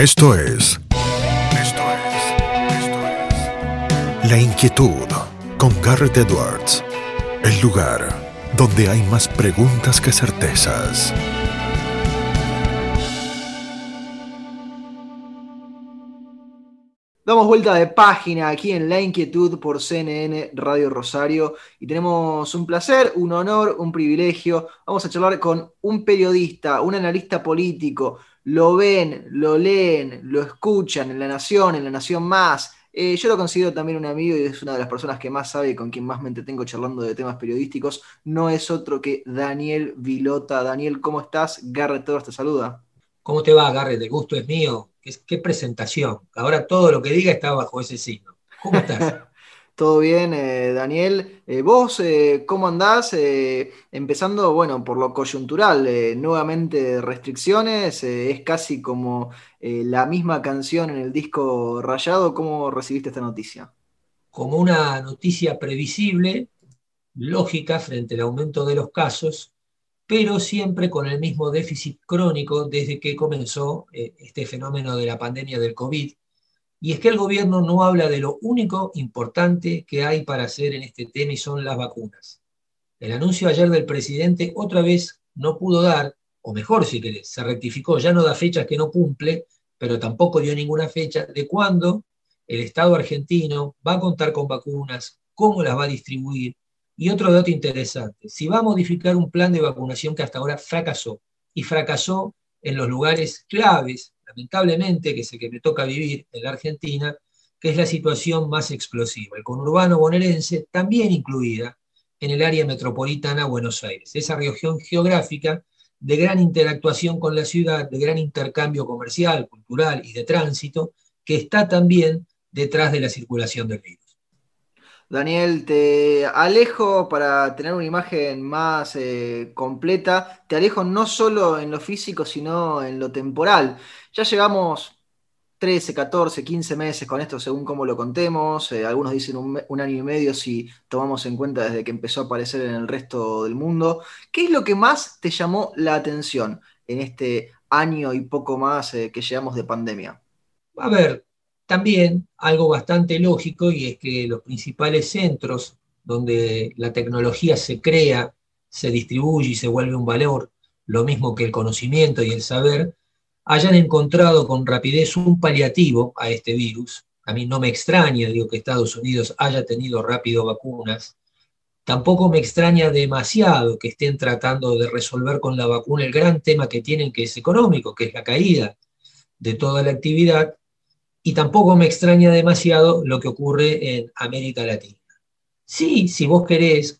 Esto es. Esto es. Esto es. La inquietud con Garrett Edwards. El lugar donde hay más preguntas que certezas. Damos vuelta de página aquí en La Inquietud por CNN Radio Rosario y tenemos un placer, un honor, un privilegio. Vamos a charlar con un periodista, un analista político, lo ven, lo leen, lo escuchan en La Nación, en La Nación Más. Eh, yo lo considero también un amigo y es una de las personas que más sabe y con quien más me entretengo charlando de temas periodísticos. No es otro que Daniel Vilota. Daniel, ¿cómo estás? Garrett Torres te saluda. ¿Cómo te va, Garrett? El gusto es mío. ¿Qué, qué presentación? Ahora todo lo que diga está bajo ese signo. ¿Cómo estás? Todo bien, eh, Daniel. Eh, vos, eh, ¿cómo andás? empezando, bueno, por lo coyuntural, nuevamente restricciones, es casi como la misma canción en el disco Rayado. ¿Cómo recibiste esta noticia? Como una noticia previsible, lógica frente al aumento de los casos, pero siempre con el mismo déficit crónico desde que comenzó este fenómeno de la pandemia del COVID y es que el gobierno no habla de lo único importante que hay para hacer en este tema y son las vacunas. El anuncio ayer del presidente otra vez no pudo dar, o mejor si querés, se rectificó, ya no da fechas que no cumple, pero tampoco dio ninguna fecha de cuándo el Estado argentino va a contar con vacunas, cómo las va a distribuir. Y otro dato interesante, si va a modificar un plan de vacunación que hasta ahora fracasó, y fracasó en los lugares claves lamentablemente, que es el que me toca vivir en la Argentina, que es la situación más explosiva. El conurbano bonaerense, también incluida en el área metropolitana Buenos Aires, esa región geográfica de gran interactuación con la ciudad, de gran intercambio comercial, cultural y de tránsito, que está también detrás de la circulación del virus. Daniel, te alejo para tener una imagen más eh, completa, te alejo no solo en lo físico, sino en lo temporal. Ya llevamos 13, 14, 15 meses con esto, según cómo lo contemos. Eh, algunos dicen un, año y medio si tomamos en cuenta desde que empezó a aparecer en el resto del mundo. ¿Qué es lo que más te llamó la atención en este año y poco más eh, que llevamos de pandemia? A ver, también algo bastante lógico y es que los principales centros donde la tecnología se crea, se distribuye y se vuelve un valor, lo mismo que el conocimiento y el saber, hayan encontrado con rapidez un paliativo a este virus. A mí no me extraña, digo, que Estados Unidos haya tenido rápido vacunas. Tampoco me extraña demasiado que estén tratando de resolver con la vacuna el gran tema que tienen, que es económico, que es la caída de toda la actividad. Y tampoco me extraña demasiado lo que ocurre en América Latina. Sí, si vos querés,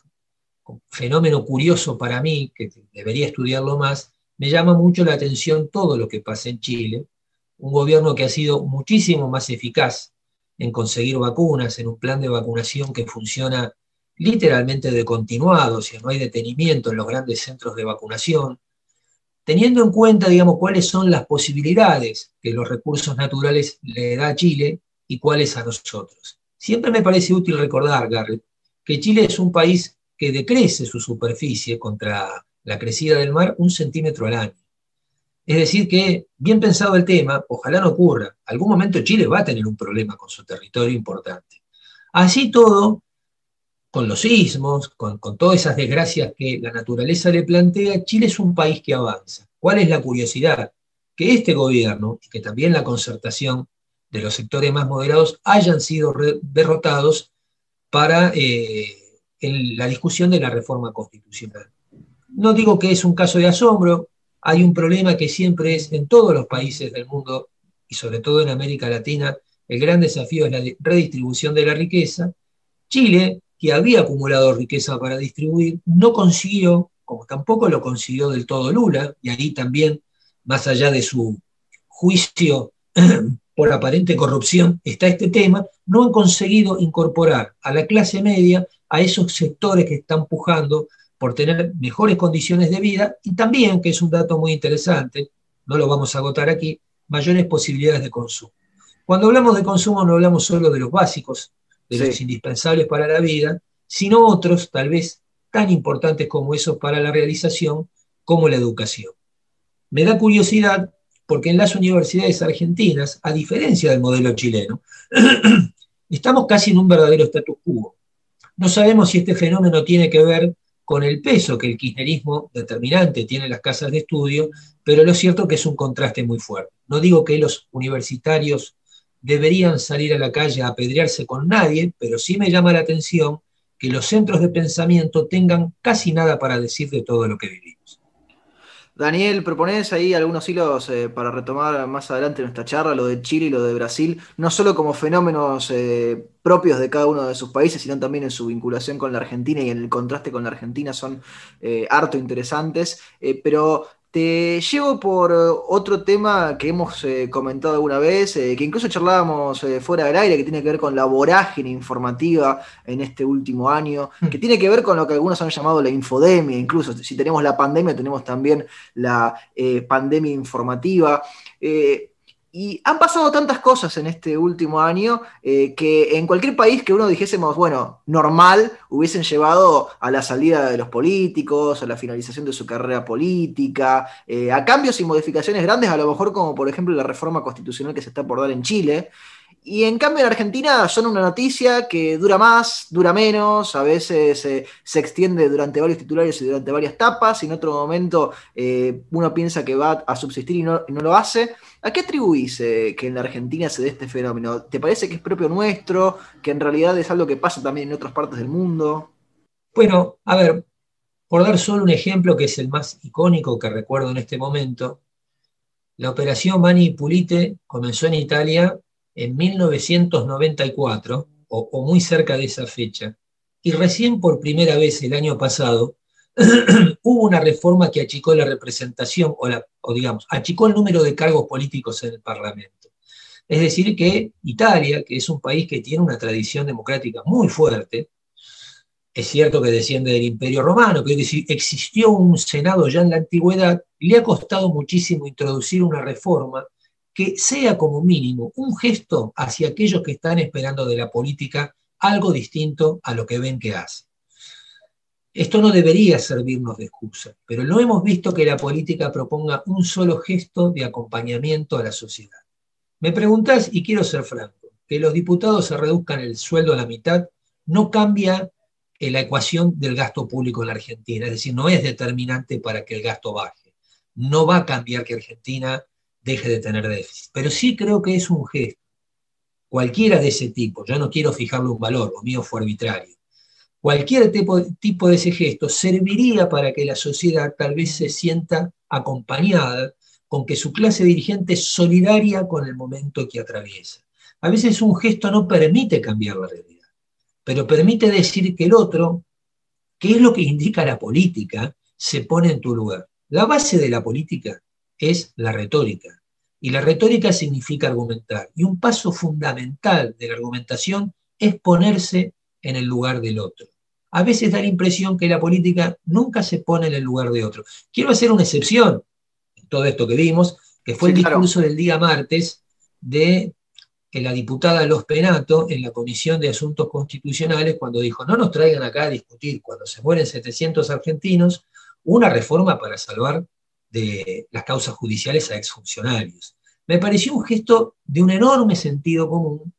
fenómeno curioso para mí, que debería estudiarlo más, me llama mucho la atención todo lo que pasa en Chile, un gobierno que ha sido muchísimo más eficaz en conseguir vacunas, en un plan de vacunación que funciona literalmente de continuado, o sea, no hay detenimiento en los grandes centros de vacunación, teniendo en cuenta, digamos, cuáles son las posibilidades que los recursos naturales le da a Chile y cuáles a nosotros. Siempre me parece útil recordar, Garrett, que Chile es un país que decrece su superficie contra la crecida del mar un centímetro al año. Es decir, que, bien pensado el tema, ojalá no ocurra, algún momento Chile va a tener un problema con su territorio importante. Así todo, con los sismos, con, todas esas desgracias que la naturaleza le plantea, Chile es un país que avanza. ¿Cuál es la curiosidad? Que este gobierno, y que también la concertación de los sectores más moderados, hayan sido derrotados para eh, la discusión de la reforma constitucional. No digo que es un caso de asombro, hay un problema que siempre es en todos los países del mundo y sobre todo en América Latina, el gran desafío es la redistribución de la riqueza. Chile, que había acumulado riqueza para distribuir, no consiguió, como tampoco lo consiguió del todo Lula, y ahí también, más allá de su juicio por aparente corrupción, está este tema, no han conseguido incorporar a la clase media a esos sectores que están pujando por tener mejores condiciones de vida y también, que es un dato muy interesante, no lo vamos a agotar aquí, mayores posibilidades de consumo. Cuando hablamos de consumo no hablamos solo de los básicos, de los indispensables para la vida, sino otros tal vez tan importantes como esos para la realización, como la educación. Me da curiosidad porque en las universidades argentinas, a diferencia del modelo chileno, estamos casi en un verdadero status quo. No sabemos si este fenómeno tiene que ver con el peso que el kirchnerismo determinante tiene en las casas de estudio, pero lo cierto es que es un contraste muy fuerte. No digo que los universitarios deberían salir a la calle a apedrearse con nadie, pero sí me llama la atención que los centros de pensamiento tengan casi nada para decir de todo lo que vivimos. Daniel, propones ahí algunos hilos eh, para retomar más adelante nuestra charla, lo de Chile y lo de Brasil, no solo como fenómenos eh, propios de cada uno de sus países, sino también en su vinculación con la Argentina y en el contraste con la Argentina son eh, harto interesantes, pero te llevo por eh, otro tema que hemos eh, comentado alguna vez, eh, que incluso charlábamos fuera del aire, que tiene que ver con la vorágine informativa en este último año, hmm. que tiene que ver con lo que algunos han llamado la infodemia, incluso si tenemos la pandemia, tenemos también la pandemia informativa. Y han pasado tantas cosas en este último año eh, que en cualquier país que uno dijésemos, bueno, normal, hubiesen llevado a la salida de los políticos, a la finalización de su carrera política, eh, a cambios y modificaciones grandes, a lo mejor como por ejemplo la reforma constitucional que se está por dar en Chile. Y en cambio en Argentina son una noticia que dura más, dura menos, a veces eh, se extiende durante varios titulares y durante varias tapas, y en otro momento uno piensa que va a subsistir y no, y no lo hace. ¿A qué atribuís eh, que en la Argentina se dé este fenómeno? ¿Te parece que es propio nuestro, que en realidad es algo que pasa también en otras partes del mundo? Bueno, a ver, por dar solo un ejemplo que es el más icónico que recuerdo en este momento, la operación Mani Pulite comenzó en Italia en 1994 o, muy cerca de esa fecha, y recién por primera vez el año pasado hubo una reforma que achicó la representación, o, o digamos, achicó el número de cargos políticos en el Parlamento. Es decir, que Italia, que es un país que tiene una tradición democrática muy fuerte, es cierto que desciende del Imperio Romano, pero que existió un Senado ya en la antigüedad, le ha costado muchísimo introducir una reforma que sea como mínimo un gesto hacia aquellos que están esperando de la política algo distinto a lo que ven que hace. Esto no debería servirnos de excusa, pero no hemos visto que la política proponga un solo gesto de acompañamiento a la sociedad. Me preguntás, y quiero ser franco, que los diputados se reduzcan el sueldo a la mitad no cambia la ecuación del gasto público en la Argentina, es decir, no es determinante para que el gasto baje. No va a cambiar que Argentina deje de tener déficit, pero sí creo que es un gesto. Cualquiera de ese tipo, yo no quiero fijarle un valor, lo mío fue arbitrario Cualquier tipo, tipo de ese gesto serviría para que la sociedad tal vez se sienta acompañada con que su clase dirigente es solidaria con el momento que atraviesa. A veces un gesto no permite cambiar la realidad, pero permite decir que el otro, que es lo que indica la política, se pone en tu lugar. La base de la política es la retórica, y la retórica significa argumentar. Y un paso fundamental de la argumentación es ponerse en el lugar del otro. A veces da la impresión que la política nunca se pone en el lugar de otro. Quiero hacer una excepción en todo esto que vimos, que fue el discurso del día martes de la diputada Los Penato en la Comisión de Asuntos Constitucionales cuando dijo, no nos traigan acá a discutir cuando se mueren 700 argentinos una reforma para salvar de las causas judiciales a exfuncionarios. Me pareció un gesto de un enorme sentido común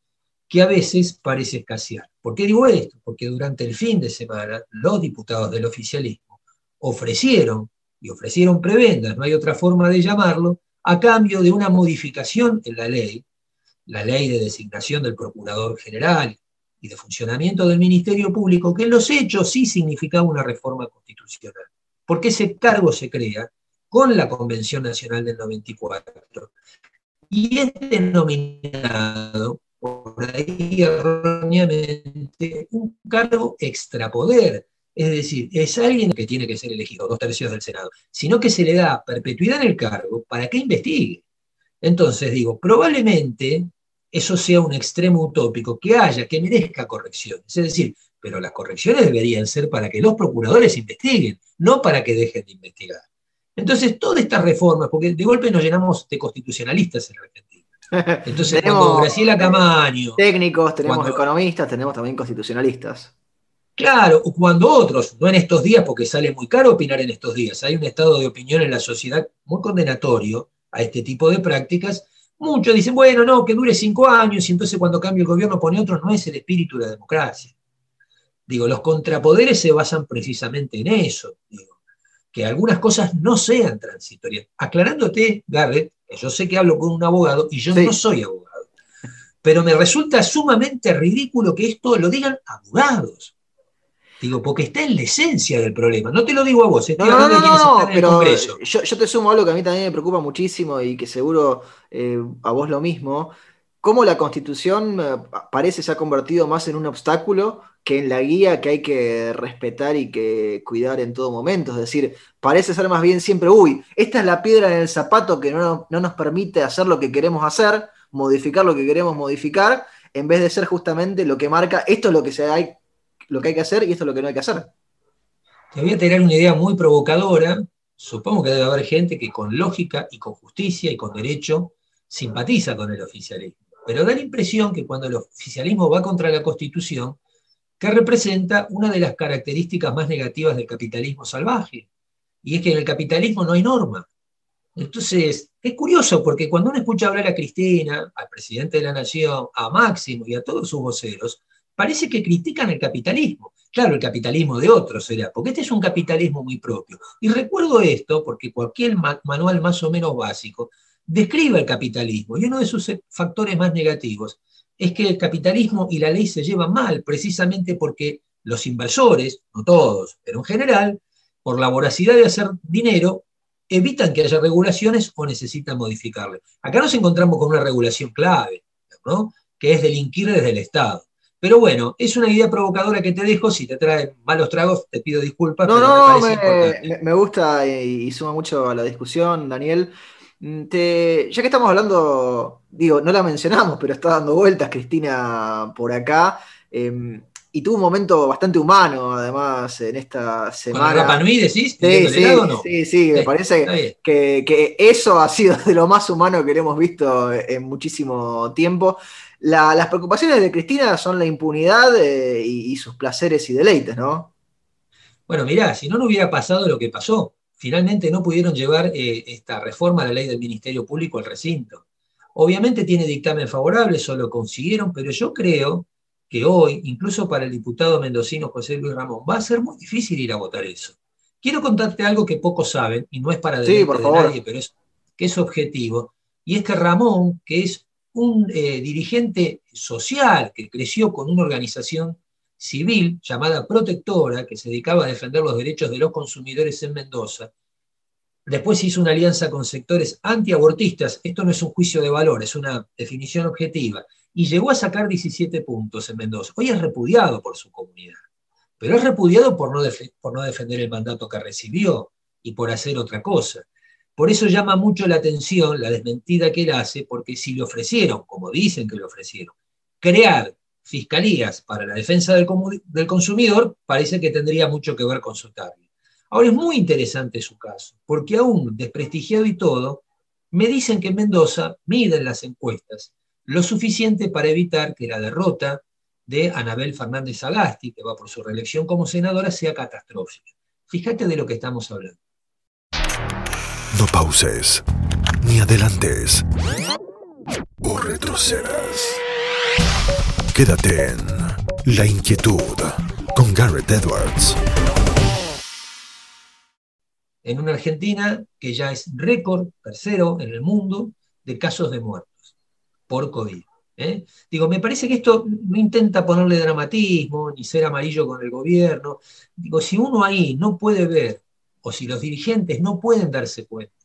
que a veces parece escasear. ¿Por qué digo esto? Porque durante el fin de semana los diputados del oficialismo ofrecieron, y ofrecieron prebendas, no hay otra forma de llamarlo, a cambio de una modificación en la ley, la ley de designación del Procurador General y de funcionamiento del Ministerio Público, que en los hechos sí significaba una reforma constitucional, porque ese cargo se crea con la Convención Nacional del 94 y es denominado por ahí erróneamente un cargo extrapoder. Es decir, es alguien que tiene que ser elegido, dos tercios del Senado, sino que se le da perpetuidad en el cargo para que investigue. Entonces digo, probablemente eso sea un extremo utópico, que haya, que merezca correcciones. Es decir, pero las correcciones deberían ser para que los procuradores investiguen, no para que dejen de investigar. Entonces, todas estas reformas, porque de golpe nos llenamos de constitucionalistas en Argentina. Entonces, tenemos cuando Graciela Camaño. Técnicos, tenemos economistas, tenemos también constitucionalistas. Claro, cuando otros, no en estos días, porque sale muy caro opinar en estos días, hay un estado de opinión en la sociedad muy condenatorio, a este tipo de prácticas, muchos dicen, bueno, no, que dure cinco años y entonces cuando cambie el gobierno pone otro, no es el espíritu de la democracia. Digo, los contrapoderes se basan precisamente en eso, digo, que algunas cosas no sean transitorias. Aclarándote, Garrett, yo sé que hablo con un abogado y yo no soy abogado, pero me resulta sumamente ridículo que esto lo digan abogados. Digo, porque está en la esencia del problema. No te lo digo a vos, estoy no, no, no, pero Yo, te sumo algo que a mí también me preocupa muchísimo y que seguro eh, a vos lo mismo. Cómo la constitución eh, parece se ha convertido más en un obstáculo que en la guía que hay que respetar y que cuidar en todo momento. Es decir, parece ser más bien siempre, uy, esta es la piedra en el zapato que no, no nos permite hacer lo que queremos hacer, modificar lo que queremos modificar, en vez de ser justamente lo que marca, esto es lo que se hay lo que hay que hacer y esto es lo que no hay que hacer. Te voy a tener una idea muy provocadora. Supongo que debe haber gente que con lógica y con justicia y con derecho simpatiza con el oficialismo. Pero da la impresión que cuando el oficialismo va contra la Constitución, que representa una de las características más negativas del capitalismo salvaje. Y es que en el capitalismo no hay norma. Entonces, es curioso porque cuando uno escucha hablar a Cristina, al presidente de la Nación, a Máximo y a todos sus voceros, parece que critican el capitalismo. Claro, el capitalismo de otros será, porque este es un capitalismo muy propio. Y recuerdo esto porque cualquier manual más o menos básico describe el capitalismo y uno de sus factores más negativos es que el capitalismo y la ley se llevan mal, precisamente porque los inversores, no todos, pero en general, por la voracidad de hacer dinero, evitan que haya regulaciones o necesitan modificarle. Acá nos encontramos con una regulación clave, ¿no? que es delinquir desde el Estado. Pero bueno, es una idea provocadora que te dejo. Si te trae malos tragos, te pido disculpas. No, no, me, me, gusta y, suma mucho a la discusión, Daniel. Mm, ya que estamos hablando, digo, no la mencionamos, pero está dando vueltas Cristina por acá. Em, y tuvo un momento bastante humano, además, en esta semana. ¿Con Nui decís? Sí, sí, sí, sí, me parece que, que, eso ha sido de lo más humano que hemos visto en muchísimo tiempo las preocupaciones de Cristina son la impunidad eh, y, sus placeres y deleites, ¿no? Bueno, mirá, si no, no hubiera pasado lo que pasó. Finalmente no pudieron llevar eh, esta reforma a la ley del Ministerio Público al recinto. Obviamente tiene dictamen favorable, eso lo consiguieron, pero yo creo que hoy, incluso para el diputado mendocino José Luis Ramón, va a ser muy difícil ir a votar eso. Quiero contarte algo que pocos saben, y no es para sí, por de nadie, pero es, que es objetivo, y es que Ramón, que es un eh, dirigente social que creció con una organización civil llamada Protectora, que se dedicaba a defender los derechos de los consumidores en Mendoza. Después hizo una alianza con sectores antiabortistas. Esto no es un juicio de valor, es una definición objetiva. Y llegó a sacar 17 puntos en Mendoza. Hoy es repudiado por su comunidad, pero es repudiado por no, por no defender el mandato que recibió y por hacer otra cosa. Por eso llama mucho la atención la desmentida que él hace, porque si le ofrecieron, como dicen que le ofrecieron, crear fiscalías para la defensa del, consumidor, parece que tendría mucho que ver con su target. Ahora es muy interesante su caso, porque aún desprestigiado y todo, me dicen que en Mendoza miden las encuestas lo suficiente para evitar que la derrota de Anabel Fernández Sagasti, que va por su reelección como senadora, sea catastrófica. Fíjate de lo que estamos hablando. No pauses, ni adelantes, o retrocedas. Quédate en La Inquietud con Garrett Edwards. En una Argentina que ya es récord tercero en el mundo de casos de muertos por COVID. ¿eh? Digo, me parece que esto no intenta ponerle dramatismo ni ser amarillo con el gobierno. Digo, si uno ahí no puede ver o si los dirigentes no pueden darse cuenta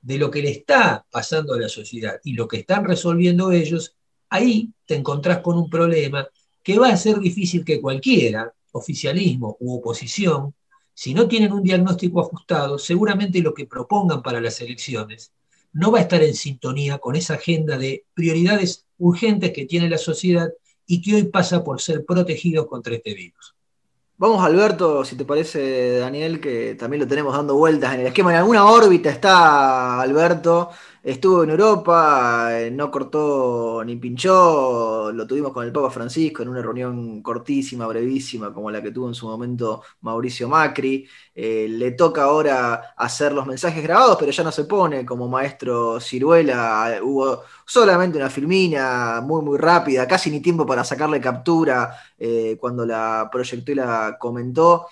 de lo que le está pasando a la sociedad y lo que están resolviendo ellos, ahí te encontrás con un problema que va a ser difícil que cualquiera, oficialismo u oposición, si no tienen un diagnóstico ajustado, seguramente lo que propongan para las elecciones no va a estar en sintonía con esa agenda de prioridades urgentes que tiene la sociedad y que hoy pasa por ser protegidos contra este virus. Vamos Alberto, si te parece, Daniel, que también lo tenemos dando vueltas en el esquema. En alguna órbita está Alberto, estuvo en Europa, eh, no cortó ni pinchó, lo tuvimos con el Papa Francisco en una reunión cortísima, brevísima, como la que tuvo en su momento Mauricio Macri. Eh, le toca ahora hacer los mensajes grabados, pero ya no se pone como maestro ciruela. Hubo solamente una filmina muy, muy rápida, casi ni tiempo para sacarle captura eh, cuando la proyectó y la comentó.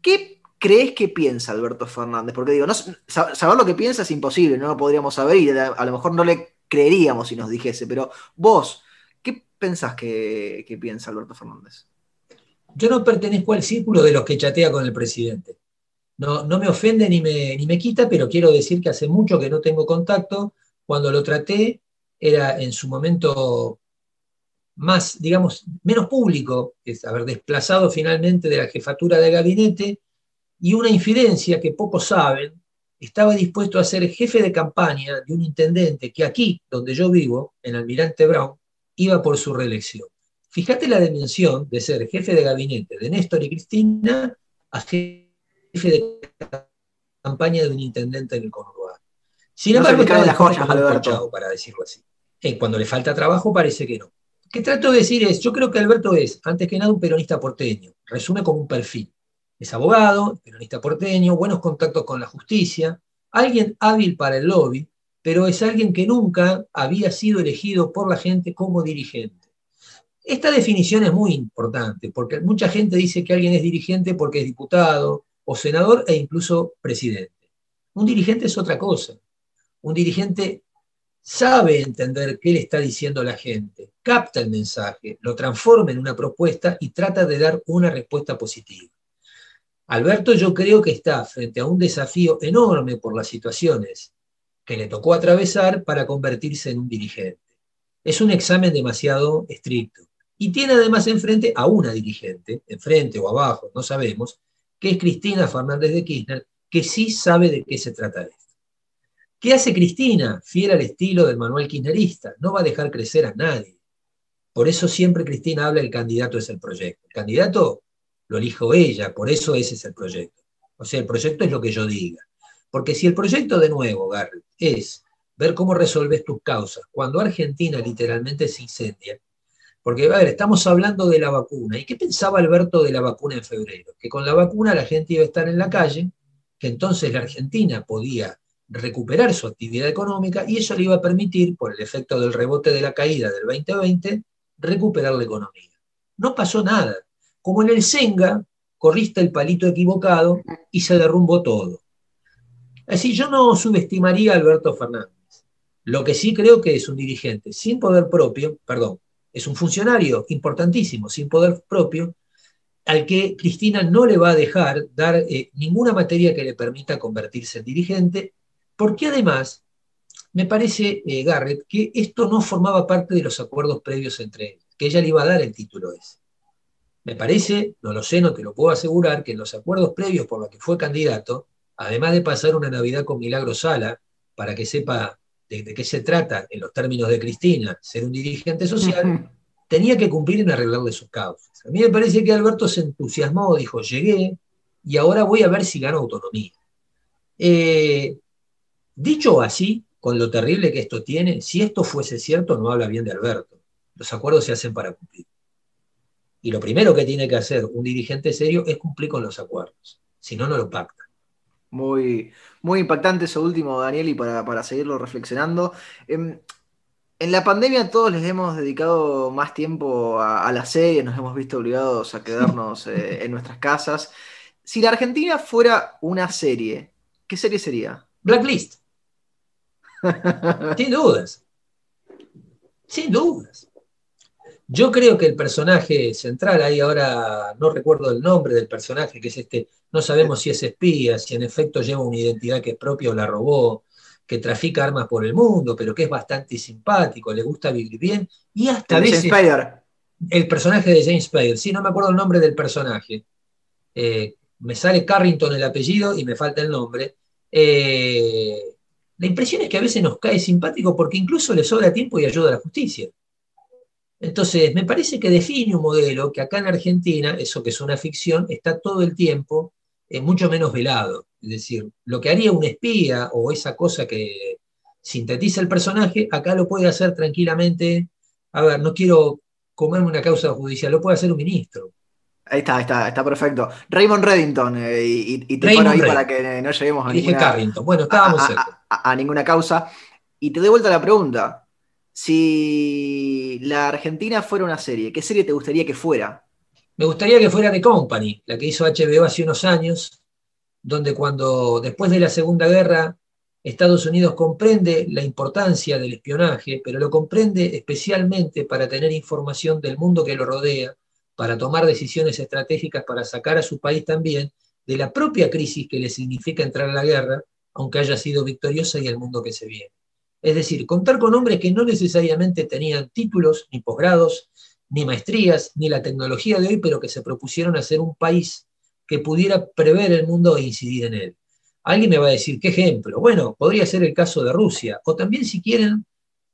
¿Qué crees que piensa Alberto Fernández? Porque digo, saber lo que piensa es imposible, no lo podríamos saber y a, lo mejor no le creeríamos si nos dijese, pero vos, ¿qué pensás que, piensa Alberto Fernández? Yo no pertenezco al círculo de los que chatea con el presidente. No, no me ofende ni me, ni me quita, pero quiero decir que hace mucho que no tengo contacto. Cuando lo traté era en su momento más, digamos, menos público, haber desplazado finalmente de la jefatura de gabinete y una infidencia que pocos saben, estaba dispuesto a ser jefe de campaña de un intendente que aquí, donde yo vivo, en Almirante Brown, iba por su reelección. Fíjate la dimensión de ser jefe de gabinete de Néstor y Cristina a jefe de campaña de un intendente en el conurbano. Sin embargo, las joyas, para decirlo así. Eh, cuando le falta trabajo parece que no. Lo que trato de decir es, yo creo que Alberto es, antes que nada, un peronista porteño. Resume como un perfil. Es abogado, peronista porteño, buenos contactos con la justicia, alguien hábil para el lobby, pero es alguien que nunca había sido elegido por la gente como dirigente. Esta definición es muy importante, porque mucha gente dice que alguien es dirigente porque es diputado o senador e incluso presidente. Un dirigente es otra cosa. Un dirigente sabe entender qué le está diciendo la gente, capta el mensaje, lo transforma en una propuesta y trata de dar una respuesta positiva. Alberto yo creo que está frente a un desafío enorme por las situaciones que le tocó atravesar para convertirse en un dirigente. Es un examen demasiado estricto. Y tiene además enfrente a una dirigente, enfrente o abajo, no sabemos, que es Cristina Fernández de Kirchner, que sí sabe de qué se trata esto. ¿Qué hace Cristina? Fiel al estilo del manual kirchnerista, no va a dejar crecer a nadie. Por eso siempre Cristina habla el candidato es el proyecto. El candidato lo elijo ella, por eso ese es el proyecto. O sea, el proyecto es lo que yo diga. Porque si el proyecto de nuevo, Garrett, es ver cómo resolves tus causas, cuando Argentina literalmente se incendia, porque, a ver, estamos hablando de la vacuna. ¿Y qué pensaba Alberto de la vacuna en febrero? Que con la vacuna la gente iba a estar en la calle, que entonces la Argentina podía recuperar su actividad económica y eso le iba a permitir, por el efecto del rebote de la caída del 2020, recuperar la economía. No pasó nada. Como en el Senga, corriste el palito equivocado y se derrumbó todo. Así yo no subestimaría a Alberto Fernández. Lo que sí creo que es un dirigente sin poder propio, perdón, es un funcionario importantísimo sin poder propio, al que Cristina no le va a dejar dar eh, ninguna materia que le permita convertirse en dirigente, porque además me parece, eh, Garrett, que esto no formaba parte de los acuerdos previos entre ellos, que ella le iba a dar el título ese. Me parece, no lo sé, no te lo puedo asegurar, que en los acuerdos previos por los que fue candidato, además de pasar una Navidad con Milagro Sala, para que sepa de, qué se trata en los términos de Cristina, ser un dirigente social, tenía que cumplir en arreglarle sus causas. A mí me parece que Alberto se entusiasmó, dijo, llegué y ahora voy a ver si gano autonomía. Eh, dicho así, con lo terrible que esto tiene, si esto fuese cierto, no habla bien de Alberto. Los acuerdos se hacen para cumplir. Y lo primero que tiene que hacer un dirigente serio es cumplir con los acuerdos. Si no, no lo pacta. Muy, muy impactante eso último, Daniel, y para, seguirlo reflexionando. Em, en, la pandemia todos les hemos dedicado más tiempo a, la serie, nos hemos visto obligados a quedarnos eh, en nuestras casas. Si la Argentina fuera una serie, ¿qué serie sería? Blacklist. Sin dudas. Sin dudas. Yo creo que el personaje central, ahí ahora no recuerdo el nombre del personaje, que es este, no sabemos si es espía, si en efecto lleva una identidad que es propia o la robó, que trafica armas por el mundo, pero que es bastante simpático, le gusta vivir bien, y hasta veces... El personaje de James Spader, sí, no me acuerdo el nombre del personaje. Eh, me sale Carrington el apellido y me falta el nombre. Eh, la impresión es que a veces nos cae simpático porque incluso le sobra tiempo y ayuda a la justicia. Entonces, me parece que define un modelo que acá en Argentina, eso que es una ficción, está todo el tiempo eh, mucho menos velado. Es decir, lo que haría un espía o esa cosa que sintetiza el personaje, acá lo puede hacer tranquilamente. A ver, no quiero comerme una causa judicial, lo puede hacer un ministro. Ahí está, está, está perfecto. Raymond Reddington, eh, y, te pongo ahí para que no lleguemos a ninguna, bueno, estábamos a, ninguna causa. Y te doy vuelta la pregunta. Si la Argentina fuera una serie, ¿qué serie te gustaría que fuera? Me gustaría que fuera The Company, la que hizo HBO hace unos años, donde cuando después de la Segunda Guerra Estados Unidos comprende la importancia del espionaje, pero lo comprende especialmente para tener información del mundo que lo rodea, para tomar decisiones estratégicas para sacar a su país también de la propia crisis que le significa entrar a la guerra, aunque haya sido victoriosa y el mundo que se viene. Es decir, contar con hombres que no necesariamente tenían títulos, ni posgrados, ni maestrías, ni la tecnología de hoy, pero que se propusieron hacer un país que pudiera prever el mundo e incidir en él. Alguien me va a decir, ¿qué ejemplo? Bueno, podría ser el caso de Rusia, o también si quieren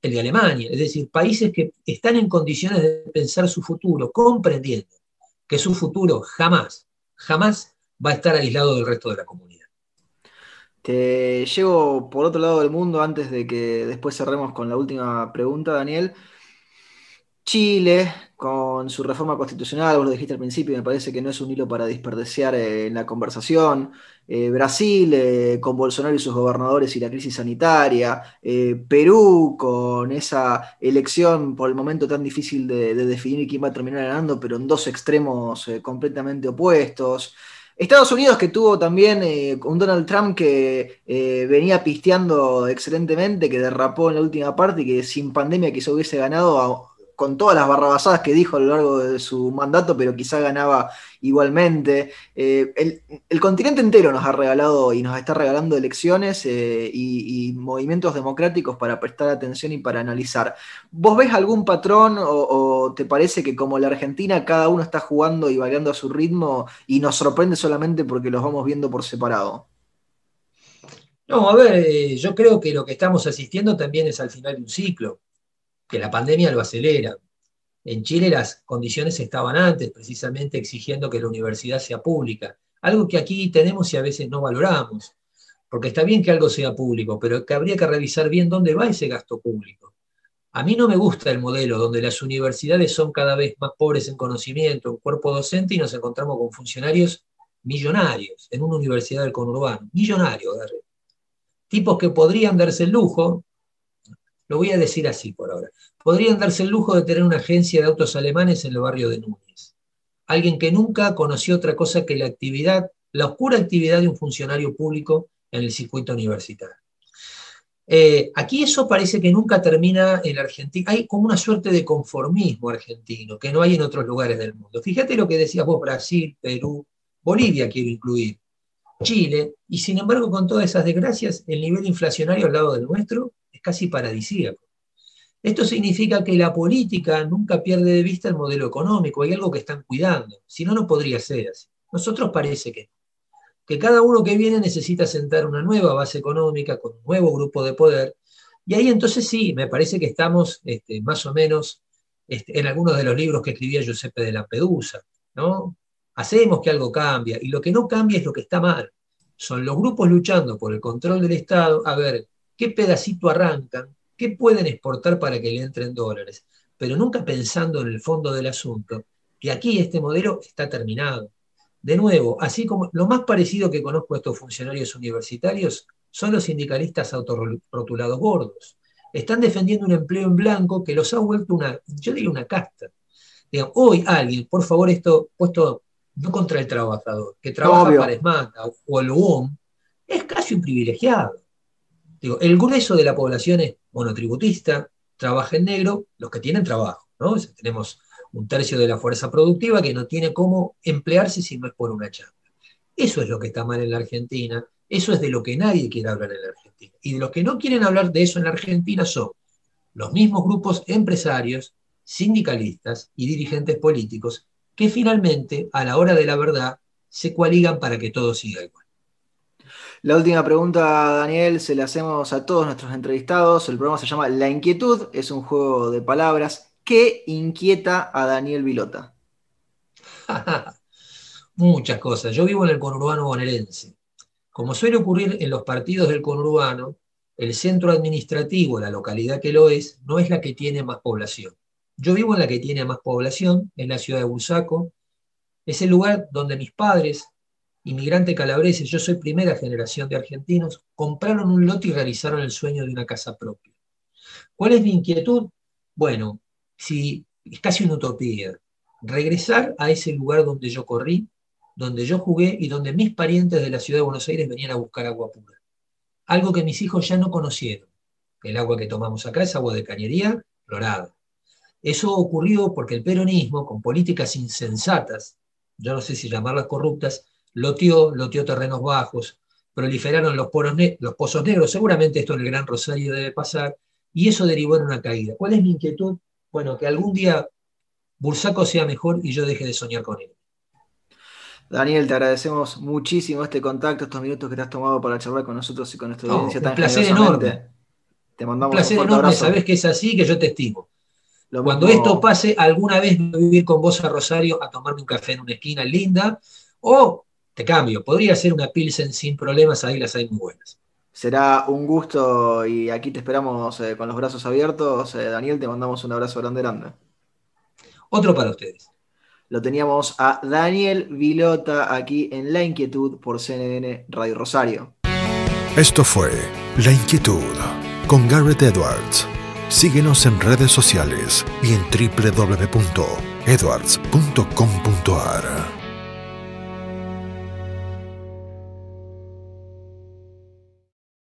el de Alemania, es decir, países que están en condiciones de pensar su futuro, comprendiendo que su futuro jamás, jamás va a estar aislado del resto de la comunidad. Te llevo por otro lado del mundo antes de que después cerremos con la última pregunta, Daniel. Chile, con su reforma constitucional, vos lo dijiste al principio, me parece que no es un hilo para desperdiciar eh, en la conversación. Eh, Brasil, eh, con Bolsonaro y sus gobernadores y la crisis sanitaria. Perú, con esa elección por el momento tan difícil de, definir quién va a terminar ganando, pero en dos extremos completamente opuestos. Estados Unidos que tuvo también un Donald Trump que venía pisteando excelentemente, que derrapó en la última parte y que sin pandemia quizá hubiese ganado con todas las barrabasadas que dijo a lo largo de su mandato, pero quizá ganaba igualmente. Eh, el, continente entero nos ha regalado y nos está regalando elecciones eh, y, movimientos democráticos para prestar atención y para analizar. ¿Vos ves algún patrón o, te parece que como la Argentina cada uno está jugando y bailando a su ritmo y nos sorprende solamente porque los vamos viendo por separado? No, a ver, eh, yo creo que lo que estamos asistiendo también es al final de un ciclo que la pandemia lo acelera. En Chile las condiciones estaban antes, precisamente exigiendo que la universidad sea pública, algo que aquí tenemos y a veces no valoramos, porque está bien que algo sea público, pero que habría que revisar bien dónde va ese gasto público. A mí no me gusta el modelo donde las universidades son cada vez más pobres en conocimiento, en cuerpo docente y nos encontramos con funcionarios millonarios en una universidad del conurbano, millonarios, tipos que podrían darse el lujo lo voy a decir así por ahora. Podrían darse el lujo de tener una agencia de autos alemanes en el barrio de Núñez. Alguien que nunca conoció otra cosa que la actividad, la oscura actividad de un funcionario público en el circuito universitario. Eh, aquí eso parece que nunca termina en Argentina. Hay como una suerte de conformismo argentino que no hay en otros lugares del mundo. Fíjate lo que decías vos, Brasil, Perú, Bolivia quiero incluir, Chile, y sin embargo con todas esas desgracias, el nivel inflacionario al lado del nuestro casi paradisíaco. Esto significa que la política nunca pierde de vista el modelo económico, hay algo que están cuidando, si no, no podría ser así. Nosotros parece que que cada uno que viene necesita sentar una nueva base económica con un nuevo grupo de poder, y ahí entonces sí, me parece que estamos este, más o menos este, en algunos de los libros que escribía Giuseppe de Lampedusa, ¿no? Hacemos que algo cambie, y lo que no cambia es lo que está mal. Son los grupos luchando por el control del Estado, a ver, qué pedacito arrancan, qué pueden exportar para que le entren dólares, pero nunca pensando en el fondo del asunto, que aquí este modelo está terminado. De nuevo, así como lo más parecido que conozco a estos funcionarios universitarios son los sindicalistas autorrotulados gordos. Están defendiendo un empleo en blanco que los ha vuelto una, yo diría una casta. hoy alguien, por favor, esto puesto no contra el trabajador, que trabaja para ESMATA o el UOM, es casi un privilegiado el grueso de la población es monotributista, trabaja en negro, los que tienen trabajo, tenemos un tercio de la fuerza productiva que no tiene cómo emplearse si no es por una chamba. Eso es lo que está mal en la Argentina, eso es de lo que nadie quiere hablar en la Argentina. Y de los que no quieren hablar de eso en la Argentina son los mismos grupos empresarios, sindicalistas y dirigentes políticos que finalmente, a la hora de la verdad, se coaligan para que todo siga igual. La última pregunta, Daniel, se la hacemos a todos nuestros entrevistados. El programa se llama La Inquietud, es un juego de palabras. ¿Qué inquieta a Daniel Vilota? Muchas cosas. Yo vivo en el conurbano bonaerense. Como suele ocurrir en los partidos del conurbano, el centro administrativo, la localidad que lo es, no es la que tiene más población. Yo vivo en la que tiene más población, en la ciudad de Bursaco. Es el lugar donde mis padres, inmigrantes calabreses, yo soy primera generación de argentinos, compraron un lote y realizaron el sueño de una casa propia. ¿Cuál es mi inquietud? Bueno, si es casi una utopía, regresar a ese lugar donde yo corrí, donde yo jugué y donde mis parientes de la ciudad de Buenos Aires venían a buscar agua pura. Algo que mis hijos ya no conocieron. El agua que tomamos acá es agua de cañería clorada. Eso ocurrió porque el peronismo, con políticas insensatas, yo no sé si llamarlas corruptas, loteó, loteó terrenos bajos, proliferaron los, los pozos negros, seguramente esto en el Gran Rosario debe pasar, y eso derivó en una caída. ¿Cuál es mi inquietud? Bueno, que algún día Bursaco sea mejor y yo deje de soñar con él. Daniel, te agradecemos muchísimo este contacto, estos minutos que te has tomado para charlar con nosotros y con nuestra audiencia un placer enorme. Te mandamos un placer enorme, sabes que es así, que yo te estimo. Cuando esto pase, alguna vez voy a vivir con vos a Rosario a tomarme un café en una esquina linda, o te cambio, podría ser una Pilsen sin problemas, ahí las hay muy buenas. Será un gusto y aquí te esperamos eh, con los brazos abiertos. Eh, Daniel, te mandamos un abrazo grande, grande. Otro para ustedes. Lo teníamos a Daniel Vilota aquí en La Inquietud por CNN Radio Rosario. Esto fue La Inquietud con Garrett Edwards. Síguenos en redes sociales y en www.edwards.com.ar.